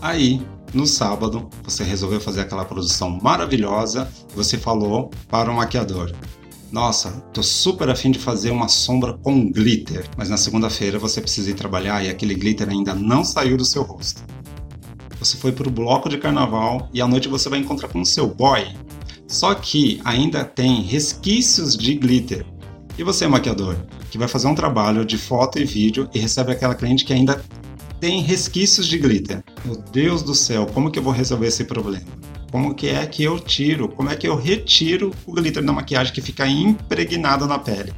Aí, no sábado, você resolveu fazer aquela produção maravilhosa e você falou para o maquiador: Nossa, tô super afim de fazer uma sombra com glitter, mas na segunda-feira você precisa ir trabalhar e aquele glitter ainda não saiu do seu rosto. Você foi para o bloco de carnaval e à noite você vai encontrar com o seu boy. Só que ainda tem resquícios de glitter. E você, maquiador, que vai fazer um trabalho de foto e vídeo e recebe aquela cliente que ainda tem resquícios de glitter. Meu Deus do céu, como que eu vou resolver esse problema? Como que é que eu tiro? Como é que eu retiro o glitter da maquiagem que fica impregnado na pele?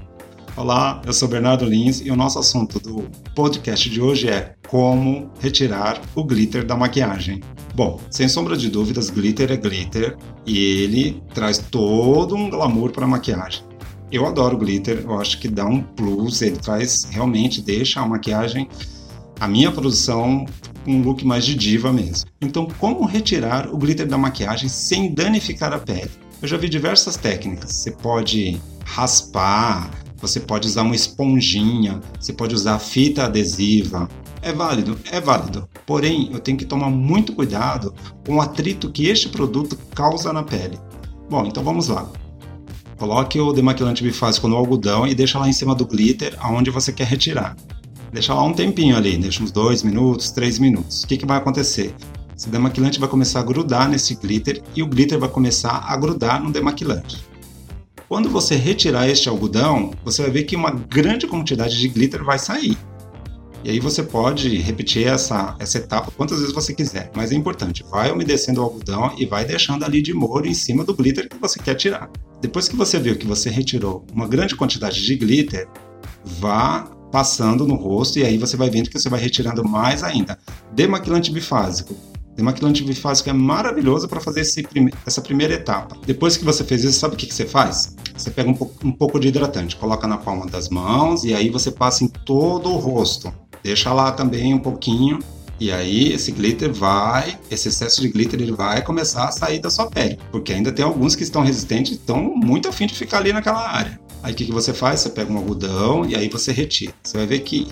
Olá, eu sou Bernardo Lins e o nosso assunto do podcast de hoje é como retirar o glitter da maquiagem. Bom, sem sombra de dúvidas, glitter é glitter e ele traz todo um glamour para a maquiagem. Eu adoro glitter, eu acho que dá um plus, ele traz realmente deixa a maquiagem a minha produção um look mais de diva mesmo. Então, como retirar o glitter da maquiagem sem danificar a pele? Eu já vi diversas técnicas. Você pode raspar, você pode usar uma esponjinha, você pode usar fita adesiva. É válido, é válido. Porém, eu tenho que tomar muito cuidado com o atrito que este produto causa na pele. Bom, então vamos lá. Coloque o demaquilante bifásico no algodão e deixa lá em cima do glitter aonde você quer retirar. Deixa lá um tempinho ali, deixa uns 2 minutos, 3 minutos. O que, que vai acontecer? Esse demaquilante vai começar a grudar nesse glitter e o glitter vai começar a grudar no demaquilante. Quando você retirar este algodão, você vai ver que uma grande quantidade de glitter vai sair. E aí você pode repetir essa, essa etapa quantas vezes você quiser, mas é importante, vai umedecendo o algodão e vai deixando ali de molho em cima do glitter que você quer tirar. Depois que você viu que você retirou uma grande quantidade de glitter, vá passando no rosto e aí você vai vendo que você vai retirando mais ainda. Demaquilante bifásico. Demaquilante bifásico é maravilhoso para fazer prime essa primeira etapa. Depois que você fez isso, sabe o que, que você faz? Você pega um, po um pouco de hidratante, coloca na palma das mãos e aí você passa em todo o rosto. Deixa lá também um pouquinho e aí esse glitter vai, esse excesso de glitter ele vai começar a sair da sua pele, porque ainda tem alguns que estão resistentes e estão muito afim de ficar ali naquela área. Aí o que, que você faz? Você pega um algodão e aí você retira. Você vai ver que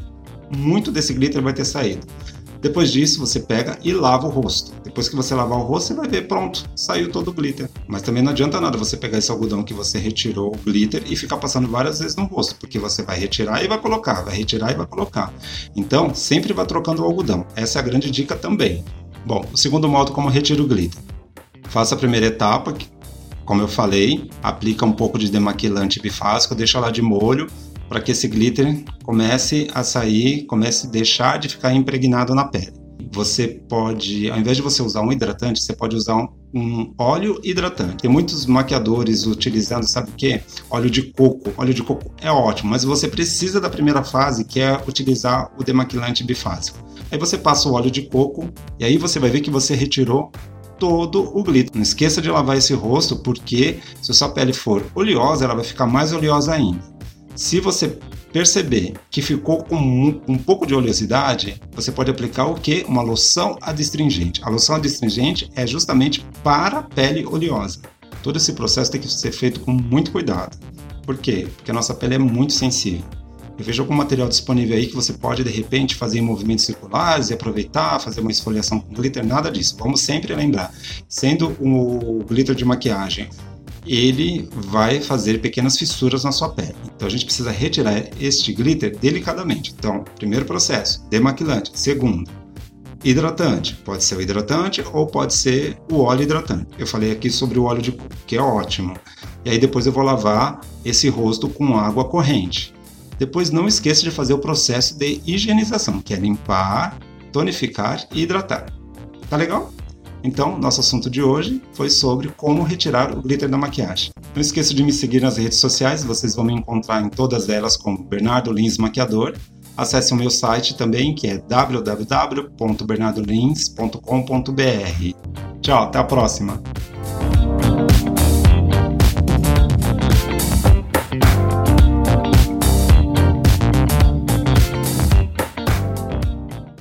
muito desse glitter vai ter saído. Depois disso, você pega e lava o rosto. Depois que você lavar o rosto, você vai ver, pronto, saiu todo o glitter. Mas também não adianta nada você pegar esse algodão que você retirou o glitter e ficar passando várias vezes no rosto, porque você vai retirar e vai colocar, vai retirar e vai colocar. Então, sempre vai trocando o algodão. Essa é a grande dica também. Bom, o segundo modo como retira o glitter. Faça a primeira etapa, como eu falei, aplica um pouco de demaquilante bifásico, deixa lá de molho para que esse glitter comece a sair, comece a deixar de ficar impregnado na pele. Você pode, ao invés de você usar um hidratante, você pode usar um, um óleo hidratante. Tem muitos maquiadores utilizando, sabe o que? Óleo de coco. Óleo de coco é ótimo, mas você precisa da primeira fase, que é utilizar o demaquilante bifásico. Aí você passa o óleo de coco e aí você vai ver que você retirou todo o glitter. Não esqueça de lavar esse rosto, porque se a sua pele for oleosa, ela vai ficar mais oleosa ainda. Se você perceber que ficou com um, pouco de oleosidade, você pode aplicar o que? Uma loção adstringente. A loção adstringente é justamente para a pele oleosa. Todo esse processo tem que ser feito com muito cuidado. Por quê? Porque a nossa pele é muito sensível. Eu vejo algum material disponível aí que você pode, de repente, fazer em movimentos circulares e aproveitar, fazer uma esfoliação com glitter, nada disso. Vamos sempre lembrar, sendo o glitter de maquiagem, ele vai fazer pequenas fissuras na sua pele. Então a gente precisa retirar este glitter delicadamente. Então, primeiro processo, demaquilante. Segundo, hidratante. Pode ser o hidratante ou pode ser o óleo hidratante. Eu falei aqui sobre o óleo de coco, que é ótimo. E aí depois eu vou lavar esse rosto com água corrente. Depois não esqueça de fazer o processo de higienização, que é limpar, tonificar e hidratar. Tá legal? Então, nosso assunto de hoje foi sobre como retirar o glitter da maquiagem. Não esqueça de me seguir nas redes sociais, vocês vão me encontrar em todas elas como Bernardo Lins Maquiador. Acesse o meu site também, que é www.bernardolins.com.br. Tchau, até a próxima!